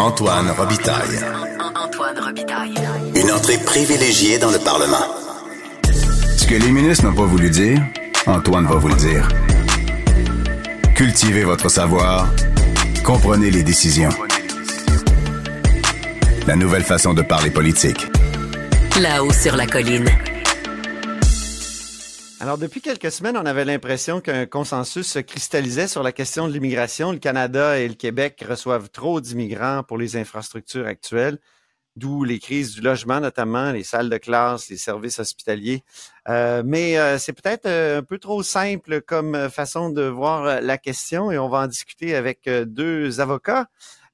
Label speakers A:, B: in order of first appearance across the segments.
A: Antoine Robitaille.
B: Antoine Robitaille.
A: Une entrée privilégiée dans le Parlement. Ce que les ministres n'ont pas voulu dire, Antoine va vous le dire. Cultivez votre savoir. Comprenez les décisions. La nouvelle façon de parler politique.
B: Là-haut sur la colline.
C: Alors, depuis quelques semaines, on avait l'impression qu'un consensus se cristallisait sur la question de l'immigration. Le Canada et le Québec reçoivent trop d'immigrants pour les infrastructures actuelles, d'où les crises du logement notamment, les salles de classe, les services hospitaliers. Euh, mais euh, c'est peut-être euh, un peu trop simple comme façon de voir la question et on va en discuter avec deux avocats.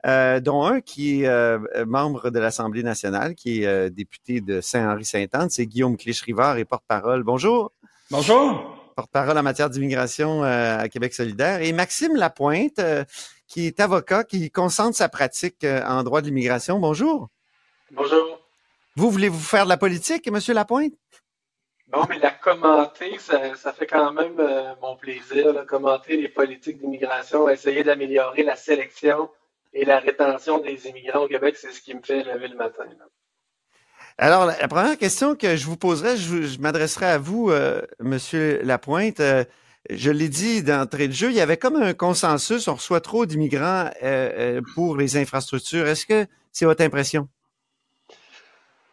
C: dont un qui est membre de l'Assemblée nationale, qui est député de Saint-Henri-Sainte-Anne, c'est Guillaume Clich-Rivard et porte-parole. Bonjour.
D: Bonjour.
C: Porte-parole en matière d'immigration euh, à Québec solidaire. Et Maxime Lapointe, euh, qui est avocat, qui concentre sa pratique euh, en droit de l'immigration. Bonjour.
D: Bonjour.
C: Vous voulez vous faire de la politique, Monsieur Lapointe?
D: Non, mais la commenter, ça, fait quand même mon plaisir, de commenter les politiques d'immigration, essayer d'améliorer la sélection et la rétention des immigrants au Québec, c'est ce qui me fait lever le matin.
C: Alors, la première question que je vous poserai, je, m'adresserai à vous, euh, Monsieur Lapointe. Euh, je l'ai dit d'entrée de jeu, il y avait comme un consensus, on reçoit trop d'immigrants euh, pour les infrastructures. Est-ce que c'est votre impression?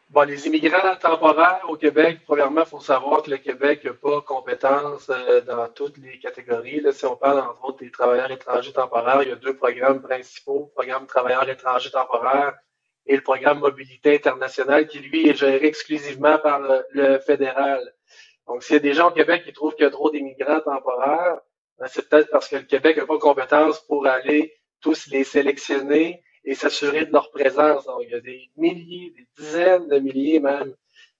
D: Bon, les immigrants temporaires au Québec, premièrement, il faut savoir que le Québec n'a pas compétence dans toutes les catégories. si on parle entre autres des travailleurs étrangers temporaires, il y a deux programmes principaux, le programme travailleurs étrangers temporaires et le programme Mobilité internationale qui, lui, est géré exclusivement par le, fédéral. Donc, s'il y a des gens au Québec qui trouvent qu'il y a trop d'immigrants temporaires, ben, c'est peut-être parce que le Québec n'a pas compétence pour aller tous les sélectionner et s'assurer de leur présence. Donc, il y a des milliers, des dizaines de milliers même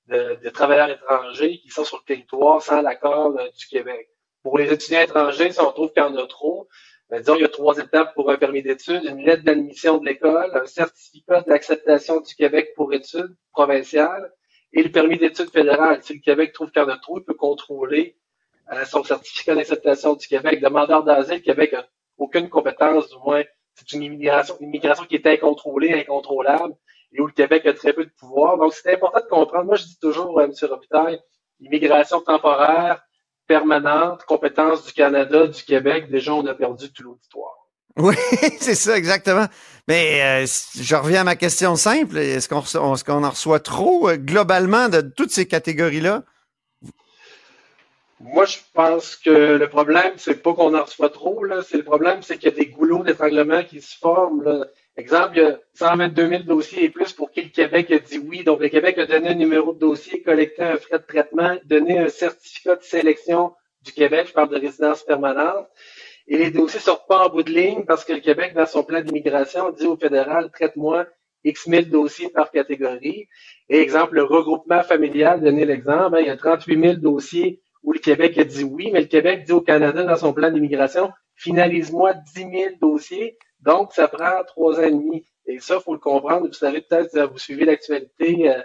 D: de, de travailleurs étrangers qui sont sur le territoire sans l'accord euh, du Québec. Pour les étudiants étrangers, si on trouve qu'il y en a trop, ben, disons, il y a trois étapes pour un permis d'études, une lettre d'admission de l'école, un certificat d'acceptation du Québec pour études provinciales et le permis d'études fédéral. Si le Québec trouve qu'il y en a trop, il peut contrôler euh, son certificat d'acceptation du Québec. Demandeur d'asile, le Québec n'a aucune compétence, du moins, c'est une immigration, une immigration qui est incontrôlée, incontrôlable, et où le Québec a très peu de pouvoir. Donc, c'est important de comprendre. Moi, je dis toujours, euh, M. Robitaille, immigration temporaire, permanente, compétence du Canada, du Québec, déjà on a perdu tout l'auditoire.
C: Oui, c'est ça, exactement. Mais euh, je reviens à ma question simple. Est-ce qu'on est en reçoit trop euh, globalement de toutes ces catégories-là?
D: Moi, je pense que le problème, c'est pas qu'on en reçoit trop. Là. Le problème, c'est qu'il y a des goulots d'étranglement qui se forment. Là. Exemple, il y a 122 000 dossiers et plus pour qui le Québec a dit oui. Donc, le Québec a donné un numéro de dossier, collecté un frais de traitement, donné un certificat de sélection du Québec, je parle de résidence permanente. Et les dossiers sortent pas en bout de ligne parce que le Québec, dans son plan d'immigration, dit au fédéral, traite-moi X mille dossiers par catégorie. Et exemple, le regroupement familial, donner l'exemple, hein, il y a 38 000 dossiers où le Québec a dit oui, mais le Québec dit au Canada, dans son plan d'immigration, finalise-moi 10 000 dossiers donc, ça prend trois ans et demi. Et ça, faut le comprendre. Vous savez peut-être, vous suivez l'actualité euh,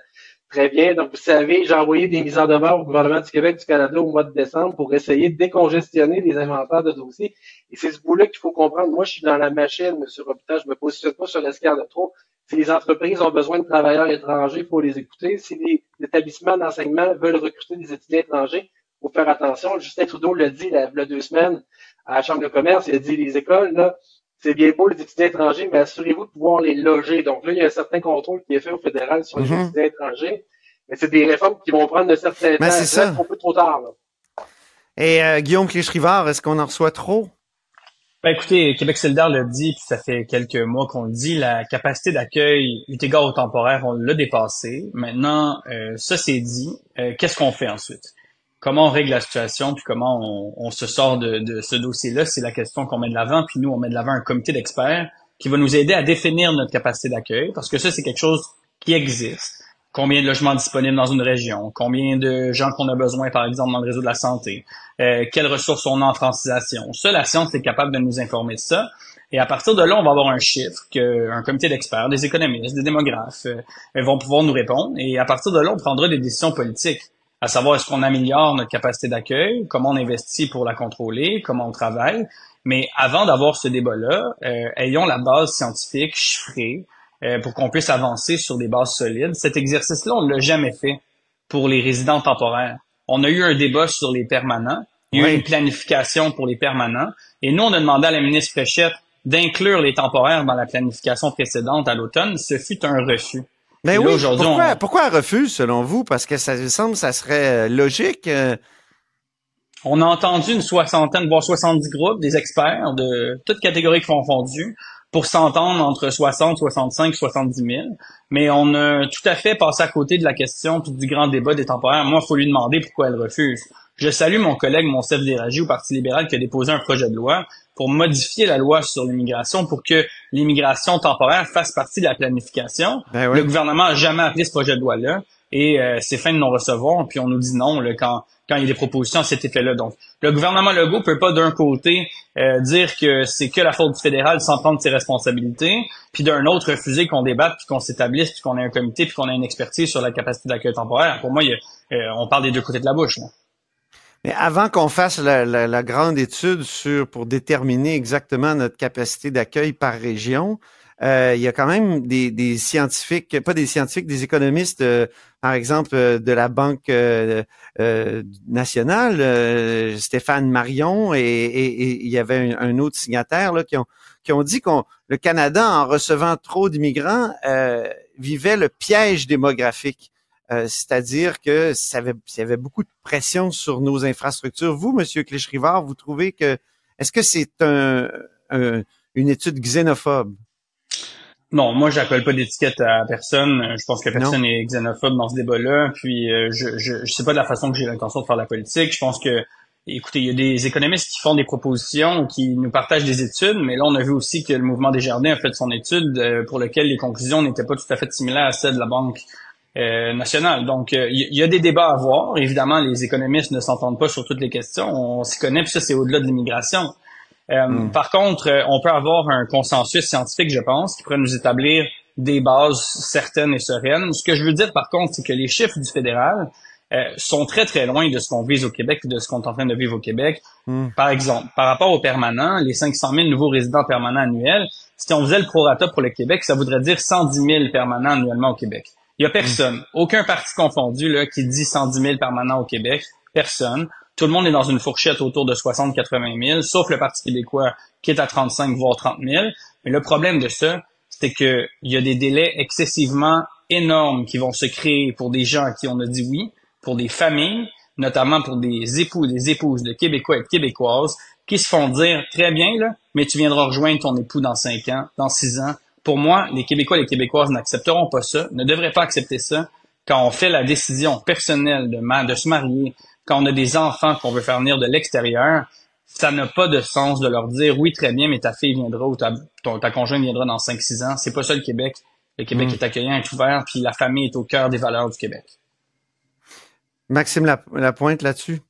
D: très bien. Donc, vous savez, j'ai envoyé des mises en demeure au gouvernement du Québec, du Canada au mois de décembre pour essayer de décongestionner les inventaires de dossiers. Et c'est ce bout-là qu'il faut comprendre. Moi, je suis dans la machine, M. Robitaille. Je me positionne pas sur l'escalier de trop. Si les entreprises ont besoin de travailleurs étrangers, il faut les écouter. Si les établissements d'enseignement veulent recruter des étudiants étrangers, il faut faire attention. Justin Trudeau l'a dit il y a deux semaines à la Chambre de commerce. Il a dit les écoles, là, c'est bien beau les étudiants étrangers, mais assurez-vous de pouvoir les loger. Donc là, il y a un certain contrôle qui est fait au fédéral sur les mhm. étudiants étrangers. Mais c'est des réformes qui vont prendre un certain
C: temps. C'est ça.
D: un peu trop tard. Là.
C: Et euh, Guillaume Clichrivard, est-ce qu'on en reçoit trop?
E: Ben écoutez, Québec solidaire le dit, puis ça fait quelques mois qu'on le dit, la capacité d'accueil, eu égard au temporaire, on l'a dépassé. Maintenant, euh, ça c'est dit, euh, qu'est-ce qu'on fait ensuite? Comment on règle la situation, puis comment on, se sort de, ce dossier-là, c'est la question qu'on met de l'avant. Puis nous, on met de l'avant un comité d'experts qui va nous aider à définir notre capacité d'accueil, parce que ça, c'est quelque chose qui existe. Combien de logements disponibles dans une région, combien de gens qu'on a besoin, par exemple, dans le réseau de la santé, euh, quelles ressources on a en francisation? Ça, la science est capable de nous informer de ça. Et à partir de là, on va avoir un chiffre qu'un comité d'experts, des économistes, des démographes euh, vont pouvoir nous répondre. Et à partir de là, on prendra des décisions politiques à savoir est-ce qu'on améliore notre capacité d'accueil, comment on investit pour la contrôler, comment on travaille. Mais avant d'avoir ce débat-là, euh, ayons la base scientifique chiffrée euh, pour qu'on puisse avancer sur des bases solides. Cet exercice-là, on ne l'a jamais fait pour les résidents temporaires. On a eu un débat sur les permanents. Il y a eu une planification pour les permanents. Et nous, on a demandé à la ministre Fréchette d'inclure les temporaires dans la planification précédente à l'automne. Ce fut un refus.
C: Mais oui, pourquoi, pourquoi un refus, selon vous? Parce que ça semble ça serait euh, logique. Euh.
E: On a entendu une soixantaine, voire 70 groupes, des experts de toutes catégories confondues, pour s'entendre entre 60, 65, 70 000. Mais on a tout à fait passé à côté de la question du grand débat des temporaires. Moi, il faut lui demander pourquoi elle refuse. Je salue mon collègue Monsef Déragi au Parti libéral qui a déposé un projet de loi pour modifier la loi sur l'immigration pour que l'immigration temporaire fasse partie de la planification. Ben Le gouvernement n'a jamais appelé ce projet de loi-là et euh, c'est fin de non-recevoir, puis on nous dit non là, quand, quand il y a des propositions à cet effet-là. Donc, le gouvernement Legault peut pas d'un côté euh, dire que c'est que la faute du fédéral sans prendre ses responsabilités, puis d'un autre refuser qu'on débatte, puis qu'on s'établisse, puis qu'on ait un comité, puis qu'on ait une expertise sur la capacité d'accueil temporaire. Pour moi, il euh, on parle des deux côtés de la bouche. Là.
C: Mais avant qu'on fasse la, grande étude sur pour déterminer exactement notre capacité d'accueil par région, euh, il y a quand même des, scientifiques, pas des scientifiques, des économistes, euh, par exemple euh, de la Banque nationale, Stéphane Marion, et, il y avait un, autre signataire là, qui ont qui ont dit qu'on le Canada, en recevant trop d'immigrants, vivait le piège démographique. Euh, c'est-à-dire que ça avait, y avait beaucoup de pression sur nos infrastructures. Vous, Monsieur Clich-Rivard, vous trouvez que est-ce que c'est un, une étude xénophobe?
E: Non, moi, j'appelle pas d'étiquette à personne. Je pense que personne n'est xénophobe dans ce débat-là. Puis, euh, je, je, je sais pas de la façon que j'ai l'intention de faire la politique. Je pense que, écoutez, il y a des économistes qui font des propositions, qui nous partagent des études, mais là, on a vu aussi que le mouvement des jardins a fait son étude euh, pour lequel les conclusions n'étaient pas tout à fait similaires à celles de la Banque euh, national. Donc, il euh, y, a des débats à avoir. Évidemment, les économistes ne s'entendent pas sur toutes les questions. On s'y connaît, puis ça, c'est au-delà de l'immigration. Euh, hmm. Par contre, on peut avoir un consensus scientifique, je pense, qui pourrait nous établir des bases certaines et sereines. Ce que je veux dire, par contre, c'est que les chiffres du fédéral sont très, très loin de ce qu'on vise au Québec et de ce qu'on est en train de vivre au Québec. Hmm. Par exemple, par rapport aux permanents, les 500 000 nouveaux résidents permanents annuels, si on faisait le prorata pour le Québec, ça voudrait dire 110 000 permanents annuellement au Québec. Il y a personne, aucun parti confondu là, qui dit 110 000 permanents au Québec. Personne. Tout le monde est dans une fourchette autour de 60-80 000, sauf le Parti québécois qui est à 35 voire 30 000. Mais le problème de ça, c'est que il y a des délais excessivement énormes qui vont se créer pour des gens à qui on a dit oui, pour des familles, notamment pour des époux et des épouses de Québécois et de Québécoises, qui se font dire très bien là, mais tu viendras rejoindre ton époux dans 5 ans, dans 6 ans, pour moi, les Québécois et les Québécoises n'accepteront pas ça, ne devraient pas accepter ça quand on fait la décision personnelle de, de se marier, quand on a des enfants qu'on veut faire venir de l'extérieur, ça n'a pas de sens de leur dire oui, très bien, mais ta fille viendra ou ta, ta conjointe viendra dans 5-6 ans. C'est pas ça le Québec. Le Québec hmm. est accueillant, est ouvert, puis la famille est au cœur des valeurs du Québec.
C: Maxime la pointe là-dessus?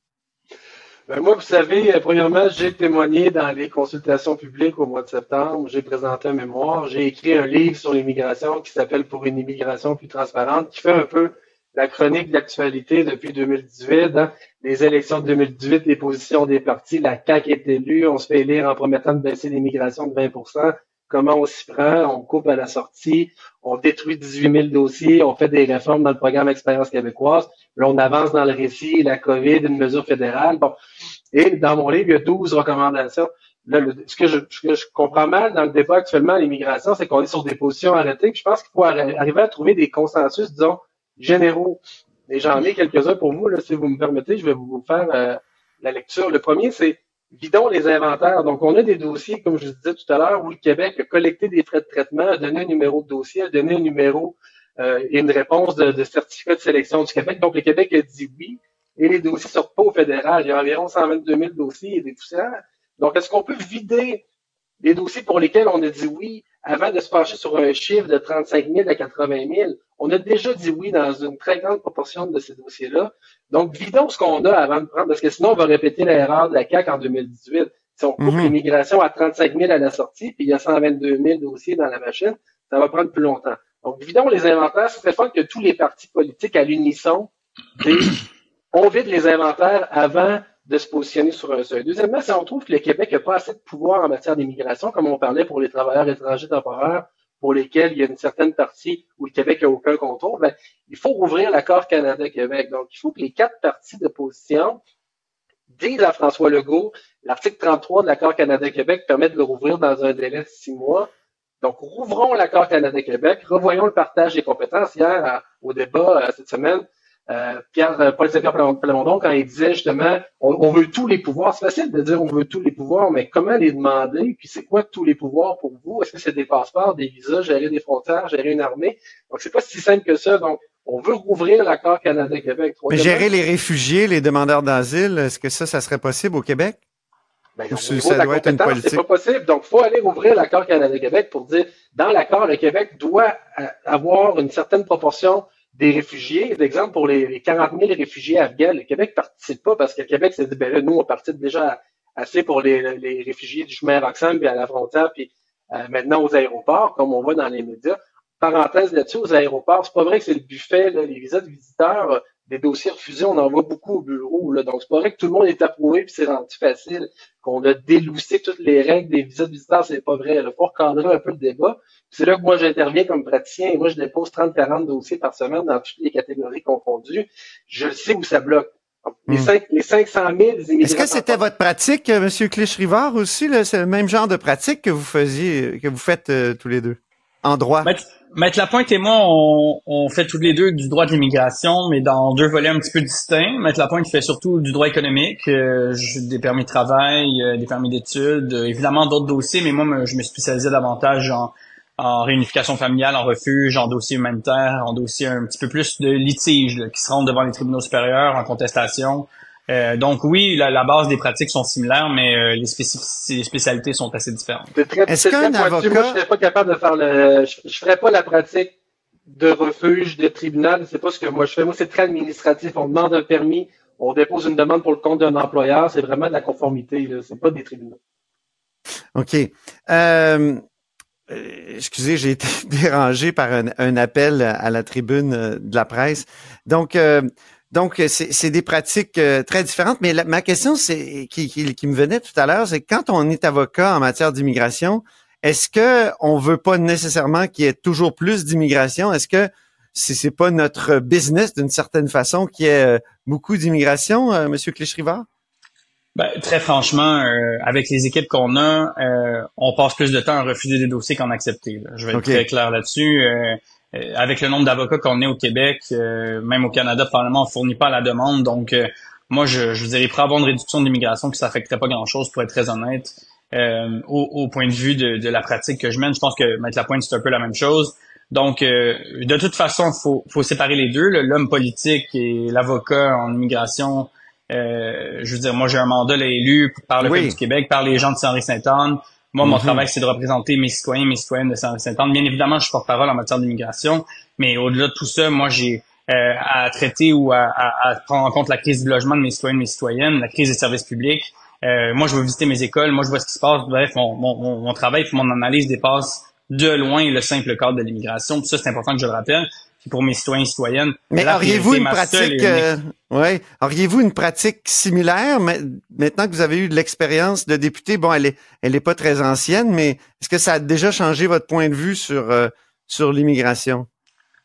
D: Ben moi, vous savez, euh, premièrement, j'ai témoigné dans les consultations publiques au mois de septembre. J'ai présenté un mémoire. J'ai écrit un livre sur l'immigration qui s'appelle Pour une immigration plus transparente, qui fait un peu la chronique d'actualité depuis 2018. Hein. Les élections de 2018, les positions des partis, la CAQ est élue, on se fait élire en promettant de baisser l'immigration de 20% Comment on s'y prend? On coupe à la sortie, on détruit 18 000 dossiers, on fait des réformes dans le programme Expérience québécoise. Là, on avance dans le récit, la COVID, une mesure fédérale. Bon. Et dans mon livre, il y a 12 recommandations. Là, ce, que je, je comprends mal dans le débat actuellement à l'immigration, c'est qu'on est sur des positions arrêtées. je pense qu'il faut arriver à trouver des consensus, disons, généraux. Et j'en ai quelques-uns pour vous, là, si vous me permettez, je vais vous faire euh, la lecture. Le premier, c'est vidons les inventaires. Donc, on a des dossiers, comme je disais tout à l'heure, où le Québec a collecté des frais de traitement, a donné un numéro de dossier, a donné un numéro euh, et une réponse de, certificat de sélection du Québec. Donc, le Québec a dit oui, et les dossiers sortent pas au fédéral. Il y a environ 122 000 dossiers et des poussières. Donc, est-ce qu'on peut vider les dossiers pour lesquels on a dit oui avant de se pencher sur un chiffre de 35 000 à 80 000? On a déjà dit oui dans une très grande proportion de ces dossiers-là. Donc, vidons ce qu'on a avant de prendre, parce que sinon, on va répéter l'erreur de la CAQ en 2018. Si on coupe mhm. l'immigration à 35 000 à la sortie, puis il y a 122 000 dossiers dans la machine, ça va prendre plus longtemps. Donc, vidons les inventaires. C'est fort que tous les partis politiques à l'unisson on vide les inventaires avant de se positionner sur un seuil. Deuxièmement, si on trouve que le Québec n'a pas assez de pouvoir en matière d'immigration, comme on parlait pour les travailleurs étrangers temporaires pour lesquels il y a une certaine partie où le Québec n'a aucun contrôle, ben, il faut rouvrir l'accord Canada-Québec. Donc, il faut que les quatre parties d'opposition disent à François Legault, l'article 33 de l'accord Canada-Québec permet de le rouvrir dans un délai de six mois. Donc, rouvrons l'accord Canada-Québec, revoyons le partage des compétences. Hier, au débat euh, cette semaine, euh, Pierre euh, Plamondon, quand il disait justement on, veut tous les pouvoirs, c'est facile de dire on veut tous les pouvoirs, mais comment les demander? Puis c'est quoi tous les pouvoirs pour vous? Est-ce que c'est des passeports, des visas, gérer des frontières, gérer une armée? Donc c'est pas si simple que ça. Donc on veut rouvrir l'accord Canada-Québec.
C: Mais gérer les réfugiés, les demandeurs d'asile, est-ce que ça, ça serait possible au Québec?
D: Ben, ça doit être une politique. C'est pas possible. Donc, faut aller ouvrir l'accord Canada-Québec pour dire, dans l'accord, le Québec doit euh, avoir une certaine proportion des réfugiés. D'exemple, pour les, 40 000 réfugiés afghans, le Québec participe pas parce que le Québec s'est dit, ben là, nous, on participe déjà assez pour les, réfugiés du chemin Roxham, puis à la frontière, puis euh, maintenant aux aéroports, comme on voit dans les médias. Parenthèse là-dessus, aux aéroports, c'est pas vrai que c'est le buffet, les visas de visiteurs, des dossiers refusés, on en voit beaucoup au bureau. Là. Donc, c'est pas vrai que tout le monde est approuvé puis c'est rendu facile, qu'on a déloussé toutes les règles des visas de visiteurs, c'est pas vrai. Il faut recadrer un peu le débat. C'est là que moi, j'interviens comme praticien et moi, je dépose 30-40 dossiers par semaine dans toutes les catégories confondues. Je sais où ça bloque. Les, 5, hmm. les 500 000
C: Est-ce que c'était votre pratique, euh, M. Clich-Rivard, aussi? C'est le même genre de pratique que vous faisiez, que vous faites euh, tous les deux? En droit?
E: Maître Lapointe et moi, on, on, fait tous les deux du droit de l'immigration, mais dans deux volets un petit peu distincts. Maître Lapointe fait surtout du droit économique, euh, des permis de travail, euh, des permis d'études, euh, évidemment d'autres dossiers, mais moi, je me spécialisais davantage en, en réunification familiale, en refuge, en dossier humanitaire, en dossier un petit peu plus de litiges qui se rendent devant les tribunaux supérieurs en contestation. Euh, donc oui, la, base des pratiques sont similaires, mais euh, les, spécialités sont assez différentes.
C: Est-ce qu'un avocat...
D: Moi, je serais pas capable de faire le... Je, ferais pas la pratique de refuge, de tribunal. C'est pas ce que moi je fais. Moi, c'est très administratif. On demande un permis, on dépose une demande pour le compte d'un employeur. C'est vraiment de la conformité. C'est pas des tribunaux.
C: OK. Euh, excusez, j'ai été dérangé par un, appel à la tribune de la presse. Donc, donc, c'est des pratiques euh, très différentes. Mais ma question, c'est qui, qui, me venait tout à l'heure, c'est quand on est avocat en matière d'immigration, est-ce que on veut pas nécessairement qu'il y ait toujours plus d'immigration? Est-ce que c'est pas notre business d'une certaine façon qu'il y ait euh, beaucoup d'immigration, euh, Monsieur Clichrivard?
E: Ben, très franchement, avec les équipes qu'on a, on passe plus de temps à refuser des dossiers qu'en accepter. Je vais être très clair là-dessus. Euh, avec le nombre d'avocats qu'on est au Québec, euh, même au Canada, probablement, on fournit pas la demande. Donc, euh, moi, je, je vous dirais, pour avoir une réduction d'immigration, puis ça affecterait pas grand-chose, pour être très honnête. au, point de vue de, de, la pratique que je mène, je pense que mettre la pointe, c'est un peu la même chose. Donc, de toute façon, faut, faut séparer les deux, l'homme politique et l'avocat en immigration. je veux dire, moi, j'ai un mandat là, élu par le oui. du Québec, par les gens de Saint-Henri-Sainte-Anne. Moi, mon mhm. travail, c'est de représenter mes citoyens, mes citoyennes de Saint-Anne. Bien évidemment, je suis porte-parole en matière d'immigration, mais au-delà de tout ça, moi, j'ai euh, à traiter ou à, à, prendre en compte la crise du logement de mes citoyens, mes citoyennes, la crise des services publics. Euh, moi, je veux visiter mes écoles, moi, je vois ce qui se passe. Bref, mon, mon, mon travail, mon analyse dépasse de loin le simple cadre de l'immigration. ça, c'est important que je le rappelle pour mes citoyens et citoyennes.
C: Mais auriez-vous une pratique, euh, ouais, auriez-vous une pratique similaire maintenant que vous avez eu de l'expérience de député? Bon, elle est, elle est pas très ancienne, mais est-ce que ça a déjà changé votre point de vue sur euh, sur l'immigration?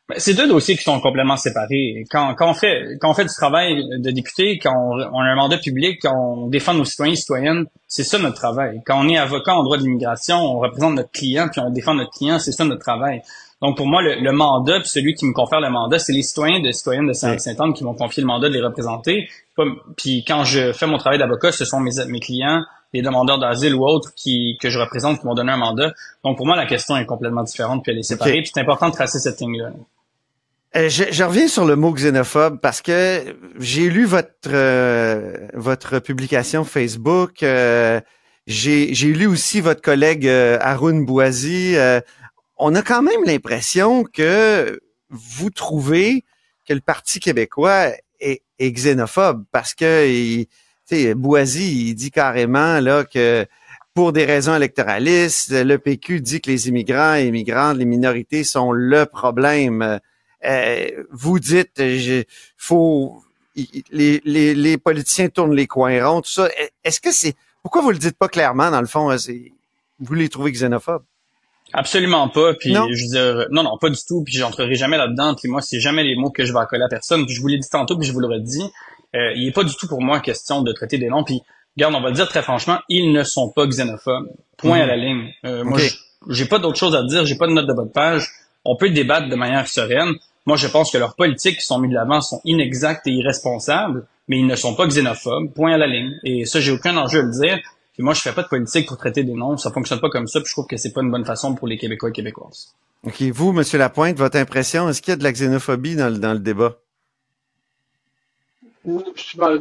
E: Ben, c'est deux dossiers qui sont complètement séparés. Quand, quand, on fait quand on fait du travail de député, quand on, on a un mandat public, quand on défend nos citoyens et citoyennes, c'est ça notre travail. Quand on est avocat en droit de l'immigration, on représente notre client puis on défend notre client, c'est ça notre travail. Donc, pour moi, le, mandat, puis celui qui me confère le mandat, c'est les citoyens de citoyennes de Saint-Anne qui m'ont confié le mandat de les représenter. Puis quand je fais mon travail d'avocat, ce sont mes, mes clients, les demandeurs d'asile ou autres qui, que je représente qui m'ont donné un mandat. Donc, pour moi, la question est complètement différente, puis elle est séparée. Puis c'est important de tracer cette ligne-là.
C: Euh, je, reviens sur le mot xénophobe parce que j'ai lu votre euh, votre publication Facebook. Euh, j'ai lu aussi votre collègue Haroun Bouazi on a quand même l'impression que vous trouvez que le Parti québécois est, xénophobe parce que il, Boisy, il dit carrément là que pour des raisons électoralistes, le PQ dit que les immigrants et immigrantes, les minorités sont le problème. Euh, vous dites, il faut les, les, les, politiciens tournent les coins ronds, tout ça. Est-ce que c'est pourquoi vous le dites pas clairement dans le fond Vous les trouvez xénophobes?
E: Absolument pas. Puis non? je veux dire, non, non, pas du tout. Puis j'entrerai jamais là-dedans. Puis moi, c'est jamais les mots que je vais accoler à personne. Puis je vous l'ai dit tantôt, puis je vous l'aurais dit. Euh, il est pas du tout pour moi question de traiter des noms. Puis regarde, on va le dire très franchement, ils ne sont pas xénophobes. Point à la ligne. Euh, Moi, j'ai pas d'autre chose à dire. J'ai pas de note de bas de page. On peut débattre de manière sereine. Moi, je pense que leurs politiques qui sont mises de l'avant sont inexactes et irresponsables, mais ils ne sont pas xénophobes. Point à la ligne. Et ça, j'ai aucun enjeu à le dire. Puis moi, je fais pas de politique pour traiter des noms. Ça fonctionne pas comme ça. Puis je trouve que c'est pas une bonne façon pour les Québécois et Québécoises.
C: OK. Vous, Monsieur Lapointe, votre impression, est-ce qu'il y a de la xénophobie dans le, dans le débat?
D: Moi,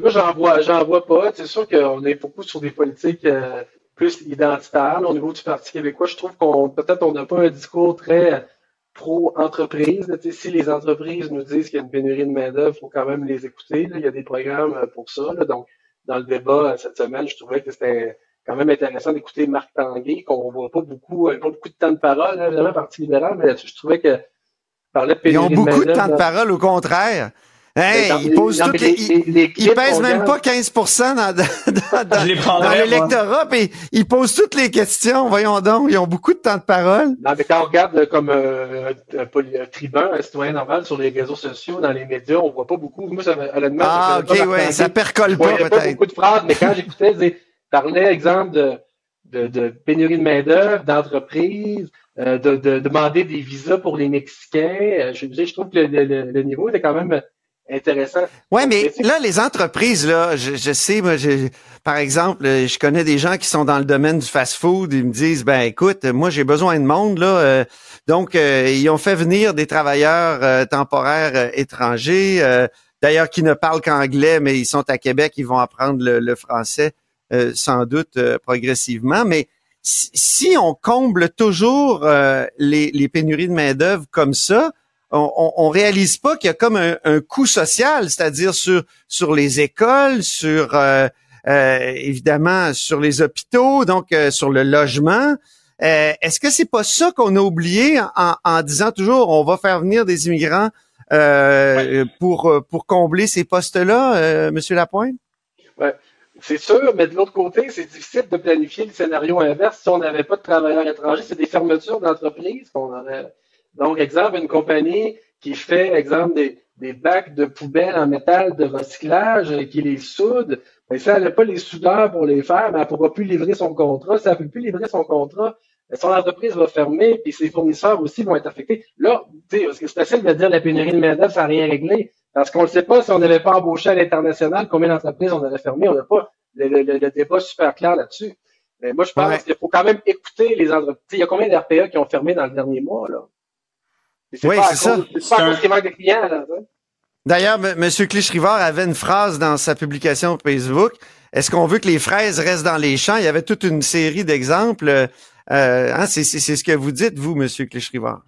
D: j'en vois, j'en vois pas. C'est sûr qu'on est beaucoup sur des politiques euh, plus identitaires. au niveau du Parti québécois, je trouve qu'on peut-être on n'a pas un discours très pro-entreprise. Si les entreprises nous disent qu'il y a une pénurie de main-d'œuvre, il faut quand même les écouter. Il y a des programmes euh, pour ça. Donc, dans le débat euh, cette semaine, je trouvais que c'était quand même intéressant d'écouter Marc Tanguay, qu'on voit pas beaucoup, pas beaucoup de temps de parole, hein, évidemment, Parti libéral, mais je trouvais que
C: parlait de pénurie Ils ont beaucoup de, temps de parole, au contraire. Hey, ils posent toutes les, ils, pèsent même pas 15 dans, dans, dans, l'électorat, puis ils posent toutes les questions. Voyons donc, ils ont beaucoup de temps de parole.
D: Non, mais quand on regarde comme euh, un, tribun, un citoyen normal sur les réseaux sociaux, dans les médias, on voit pas beaucoup. Moi, ça, honnêtement,
C: ah, ok, ouais, ça percole pas peut-être.
D: pas beaucoup de phrases, mais quand j'écoutais, ils parlaient, exemple, de, de, de pénurie de main d'œuvre, d'entreprise, euh, de, de, demander des visas pour les Mexicains. Euh, je, je trouve que le, le, le niveau était quand même intéressant.
C: Ouais, mais là, les entreprises, là, je, je sais, moi, par exemple, je connais des gens qui sont dans le domaine du fast-food. Ils me disent, ben, écoute, moi, j'ai besoin de monde, là. Euh, donc, euh, ils ont fait venir des travailleurs euh, temporaires étrangers, d'ailleurs, qui ne parlent qu'anglais, mais ils sont à Québec, ils vont apprendre le, français sans doute progressivement. Mais si, on comble toujours les, les pénuries de main d'œuvre comme ça, on, on, réalise pas qu'il y a comme un, coût social, c'est-à-dire sur sur les écoles, sur euh, euh, évidemment sur les hôpitaux, donc euh, sur le logement. Est-ce que c'est pas ça qu'on a oublié en, disant toujours on va faire venir des immigrants pour pour combler ces postes-là, Monsieur Lapointe?
D: Ouais. C'est sûr, mais de l'autre côté, c'est difficile de planifier le scénario inverse si on n'avait pas de travailleurs étrangers. C'est des fermetures d'entreprises qu'on aurait donc, exemple, une compagnie qui fait, exemple, des, des bacs de poubelles en métal de recyclage, et qui les soude, mais ben, si elle n'a pas les soudeurs pour les faire, mais ben, elle ne pourra plus livrer son contrat. Si elle ne peut plus livrer son contrat, ben, son entreprise va fermer, puis ses fournisseurs aussi vont être affectés. Là, c'est facile de dire la pénurie de main-d'œuvre, ça n'a rien réglé. Parce qu'on ne sait pas si on n'avait pas embauché à l'international, combien d'entreprises on aurait fermé? On n'a pas le, le, débat super clair là-dessus. Mais moi, je pense qu'il faut quand même écouter les entreprises. Il y a combien d'RPA qui ont fermé dans le dernier mois, là?
C: Oui, c'est ça. C'est pas un... de clients, là. D'ailleurs, M. Clich-Rivard avait une phrase dans sa publication Facebook. Est-ce qu'on veut que les fraises restent dans les champs? Il y avait toute une série d'exemples. Euh, hein, c'est ce que vous dites, vous, M. Clich-Rivard.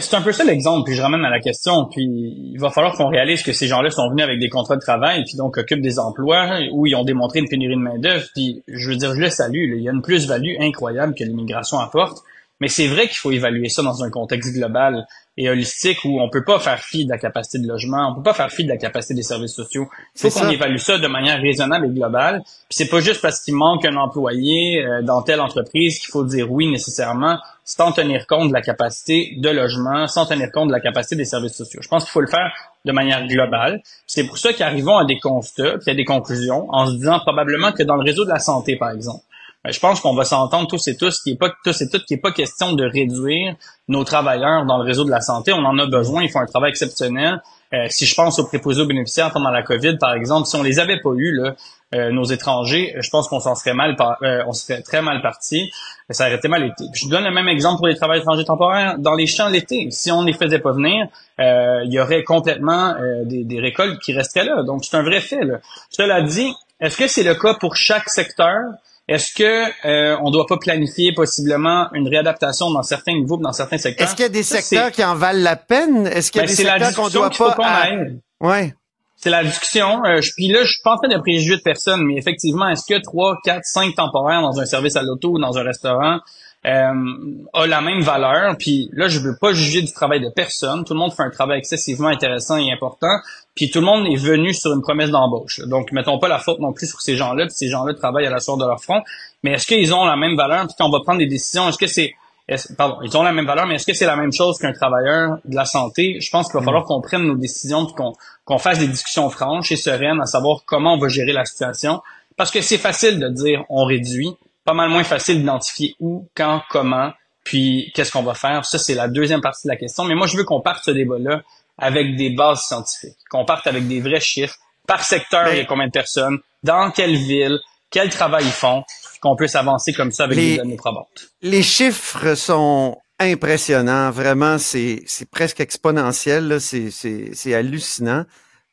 E: C'est un peu ça l'exemple, puis je ramène à la question, puis il va falloir qu'on réalise que ces gens-là sont venus avec des contrats de travail, puis donc occupent des emplois où ils ont démontré une pénurie de main-d'œuvre, puis je veux dire, je le salue, il y a une plus-value incroyable que l'immigration apporte, mais c'est vrai qu'il faut évaluer ça dans un contexte global et holistique où on peut pas faire fi de la capacité de logement, on peut pas faire fi de la capacité des services sociaux. Il faut qu'on évalue ça de manière raisonnable et globale. Puis c'est pas juste parce qu'il manque un employé euh, dans telle entreprise qu'il faut dire oui nécessairement, sans tenir compte de la capacité de logement, sans tenir compte de la capacité des services sociaux. Je pense qu'il faut le faire de manière globale. C'est pour ça qu'arrivons à des constats, puis à des conclusions, en se disant probablement que dans le réseau de la santé, par exemple, je pense qu'on va s'entendre tous et tous qui est pas tous et toutes qui est pas question de réduire nos travailleurs dans le réseau de la santé. On en a besoin, ils font un travail exceptionnel. Euh, si je pense aux préposés aux bénéficiaires pendant la COVID, par exemple, si on les avait pas eu là, euh, nos étrangers, je pense qu'on s'en serait mal, euh, on serait très mal parti. Ça aurait été mal été. je donne le même exemple pour les travailleurs étrangers temporaires dans les champs l'été. Si on ne les faisait pas venir, il y aurait complètement des, des, récoltes qui resteraient là. Donc c'est un vrai fait. Là. Cela dit, est-ce que c'est le cas pour chaque secteur? Est-ce que euh, on doit pas planifier possiblement une réadaptation dans certains niveaux, dans certains secteurs?
C: Est-ce qu'il y a des secteurs qui en valent la peine? Est-ce qu'il y a ben, des secteurs qu'on doit pas
E: qu Ouais. C'est la discussion. Euh, je, puis là, je suis pas en train de préjuger de personne, mais effectivement, est-ce que trois, quatre, cinq temporaires dans un service à l'auto ou dans un restaurant euh, a la même valeur? Puis là, je veux pas juger du travail de personne. Tout le monde fait un travail excessivement intéressant et important. Puis tout le monde est venu sur une promesse d'embauche. Donc, mettons pas la faute non plus sur ces gens-là. Puis ces gens-là travaillent à la source de leur front. Mais est-ce qu'ils ont la même valeur? Puis quand on va prendre des décisions, est-ce que c'est pardon, ils ont la même valeur, mais est-ce que c'est la même chose qu'un travailleur de la santé? Je pense qu'il va falloir qu'on prenne nos décisions, qu'on qu'on fasse des discussions franches et sereines à savoir comment on va gérer la situation. Parce que c'est facile de dire on réduit, pas mal moins facile d'identifier où, quand, comment, puis qu'est-ce qu'on va faire. Ça, c'est la deuxième partie de la question. Mais moi, je veux qu'on parte ce débat-là avec des bases scientifiques, qu'on parte avec des vrais chiffres. Par secteur, il y a combien de personnes, dans quelle ville, quel travail ils font, qu'on puisse avancer comme ça avec des données probantes.
C: Les chiffres sont impressionnants, vraiment, c'est presque exponentiel, c'est hallucinant.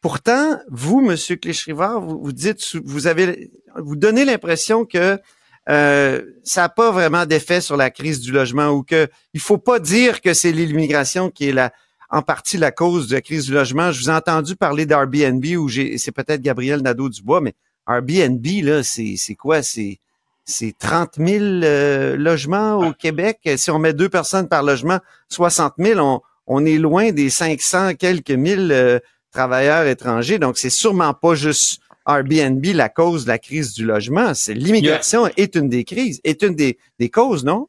C: Pourtant, vous, Monsieur Cléchrivard, vous, vous dites, vous avez, vous donnez l'impression que euh, ça n'a pas vraiment d'effet sur la crise du logement ou que il faut pas dire que c'est l'immigration qui est la, en partie la cause de la crise du logement. Je vous ai entendu parler d'Airbnb ou j'ai, c'est peut-être Gabriel Nadeau-Dubois, mais Airbnb, là, c'est, c'est quoi? C'est, c'est 30 000 euh, logements au Québec. Si on met deux personnes par logement, 60 000, on, on est loin des 500 quelques mille euh, travailleurs étrangers. Donc, c'est sûrement pas juste Airbnb la cause de la crise du logement. C'est l'immigration est une des crises, est une des, des causes, non?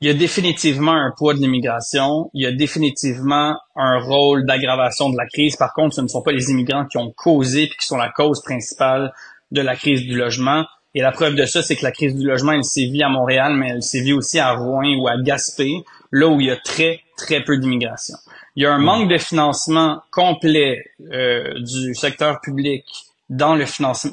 E: Il y a définitivement un poids de l'immigration, il y a définitivement un rôle d'aggravation de la crise. Par contre, ce ne sont pas les immigrants qui ont causé et qui sont la cause principale de la crise du logement. Et la preuve de ça, c'est que la crise du logement, elle sévit à Montréal, mais elle sévit aussi à Rouen ou à Gaspé, là où il y a très, très peu d'immigration. Il y a un manque de financement complet euh, du secteur public dans le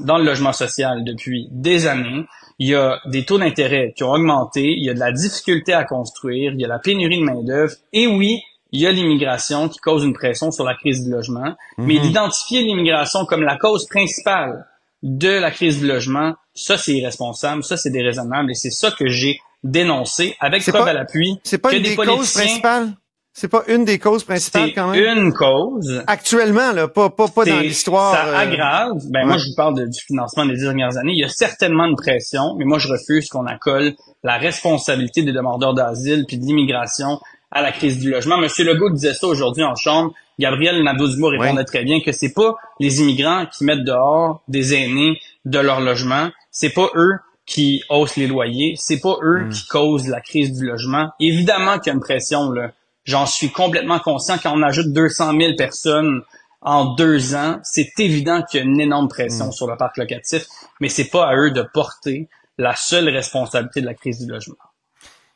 E: dans le logement social depuis des années. Il y a des taux d'intérêt qui ont augmenté, il y a de la difficulté à construire, il y a la pénurie de main-d'œuvre, et oui, il y a l'immigration qui cause une pression sur la crise du logement. Mais mhm. d'identifier l'immigration comme la cause principale de la crise du logement, ça c'est irresponsable, ça c'est déraisonnable et c'est ça que j'ai dénoncé avec preuve à l'appui.
C: C'est pas une des, causes principales? C'est pas une des causes principales quand
E: même? Une cause.
C: Actuellement là, pas pas pas dans l'histoire.
E: Ça euh, aggrave. Ben moi je vous parle du financement des dernières années. Il y a certainement une pression, mais moi je refuse qu'on accole la responsabilité des demandeurs d'asile puis de l'immigration à la crise du logement. Monsieur Legault disait ça aujourd'hui en chambre. Gabriel Nadeau-Dubois répondait très bien que c'est pas les immigrants qui mettent dehors des aînés de leur logement. C'est pas eux qui haussent les loyers. C'est pas eux hmm. qui causent la crise du logement. Évidemment qu'il y a une pression, là. J'en suis complètement conscient. Quand on ajoute 200 000 personnes en deux ans, c'est évident qu'il y a une énorme pression hmm. sur le parc locatif, mais c'est pas à eux de porter la seule responsabilité de la crise du logement.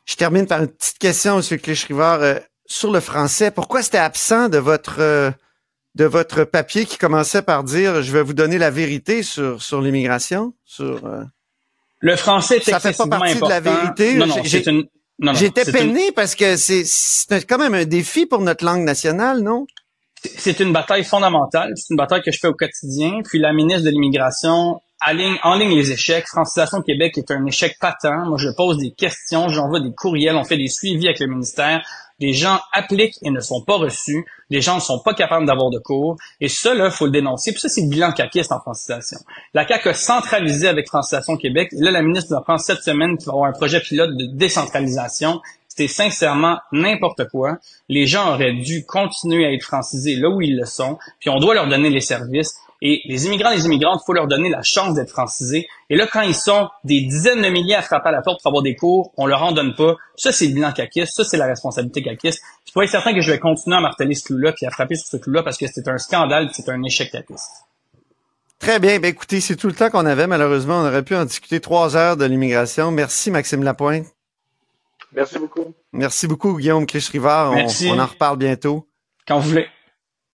C: Je termine par une petite question, M. Cléchrivard. Euh, sur le français, pourquoi c'était absent de votre euh, de votre papier qui commençait par dire je vais vous donner la vérité sur sur l'immigration sur
E: euh, le français est
C: ça fait pas partie de la vérité
E: non, non, une...
C: j'étais peiné parce que c'est c'est quand même un défi pour notre langue nationale non?
E: C'est une bataille fondamentale. C'est une bataille que je fais au quotidien. Puis la ministre de l'immigration en ligne les échecs. Francisation Québec est un échec patent. Moi, je pose des questions, j'envoie des courriels, on fait des suivis avec le ministère. Les gens appliquent et ne sont pas reçus. Les gens ne sont pas capables d'avoir de cours. Et ça, là, faut le dénoncer. Puis ça, c'est le bilan caquiste en francisation. La CAQ a centralisé avec Francisation Québec. Là, la ministre va prendre cette semaine qui va avoir un projet pilote de décentralisation. C'était sincèrement n'importe quoi. Les gens auraient dû continuer à être francisés là où ils le sont. Puis on doit leur donner les services. Et les immigrants et les immigrantes, il faut leur donner la chance d'être francisés. Et là, quand ils sont des dizaines de milliers à frapper à la porte pour avoir des cours, on leur en donne pas. Ça, c'est le bilan caquiste. Ça, c'est la responsabilité caquiste. Je peux être certain que je vais continuer à marteler ce clou-là puis à frapper sur ce clou-là parce que c'est un scandale c'est un échec caquiste.
C: Très bien. Ben, écoutez, c'est tout le temps qu'on avait. Malheureusement, on aurait pu en discuter trois heures de l'immigration. Merci, Maxime Lapointe.
D: Merci beaucoup.
C: Merci beaucoup, Guillaume Clichrivard. On, on en reparle bientôt.
E: Quand vous voulez.